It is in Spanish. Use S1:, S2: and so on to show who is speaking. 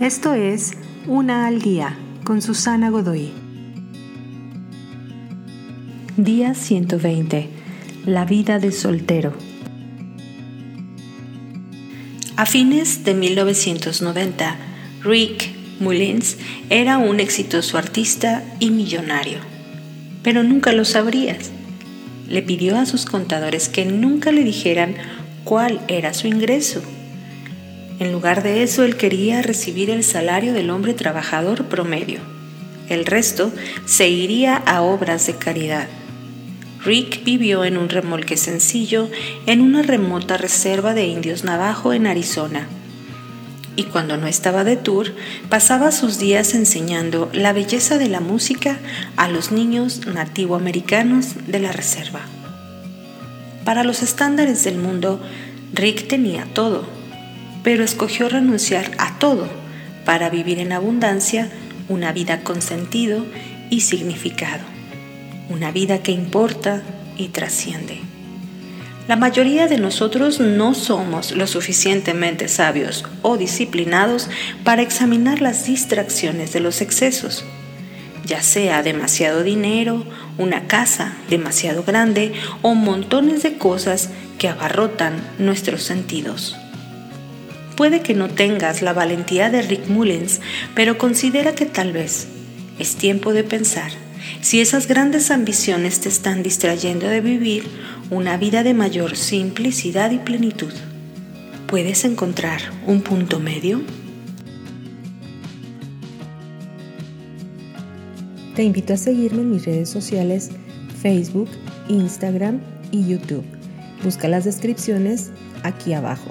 S1: Esto es Una al Día con Susana Godoy. Día 120. La vida de soltero. A fines de 1990, Rick Mullins era un exitoso artista y millonario, pero nunca lo sabrías. Le pidió a sus contadores que nunca le dijeran cuál era su ingreso. En lugar de eso, él quería recibir el salario del hombre trabajador promedio. El resto se iría a obras de caridad. Rick vivió en un remolque sencillo en una remota reserva de indios navajo en Arizona. Y cuando no estaba de tour, pasaba sus días enseñando la belleza de la música a los niños nativoamericanos de la reserva. Para los estándares del mundo, Rick tenía todo, pero escogió renunciar a todo para vivir en abundancia una vida con sentido y significado una vida que importa y trasciende. La mayoría de nosotros no somos lo suficientemente sabios o disciplinados para examinar las distracciones de los excesos, ya sea demasiado dinero, una casa demasiado grande o montones de cosas que abarrotan nuestros sentidos. Puede que no tengas la valentía de Rick Mullins, pero considera que tal vez es tiempo de pensar si esas grandes ambiciones te están distrayendo de vivir una vida de mayor simplicidad y plenitud, ¿puedes encontrar un punto medio? Te invito a seguirme en mis redes sociales Facebook, Instagram y YouTube. Busca las descripciones aquí abajo.